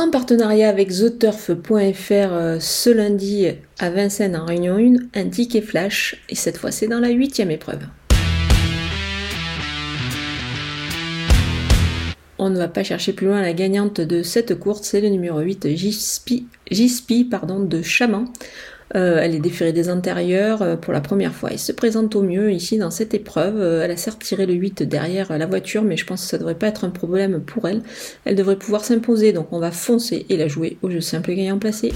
En partenariat avec TheTurf.fr euh, ce lundi à Vincennes en Réunion 1, un ticket flash, et cette fois c'est dans la huitième épreuve. On ne va pas chercher plus loin la gagnante de cette course, c'est le numéro 8, Gispi, de Chaman. Euh, elle est déférée des antérieurs euh, pour la première fois. Elle se présente au mieux ici dans cette épreuve. Euh, elle a certes tiré le 8 derrière la voiture, mais je pense que ça devrait pas être un problème pour elle. Elle devrait pouvoir s'imposer, donc on va foncer et la jouer au jeu simple gagnant placé.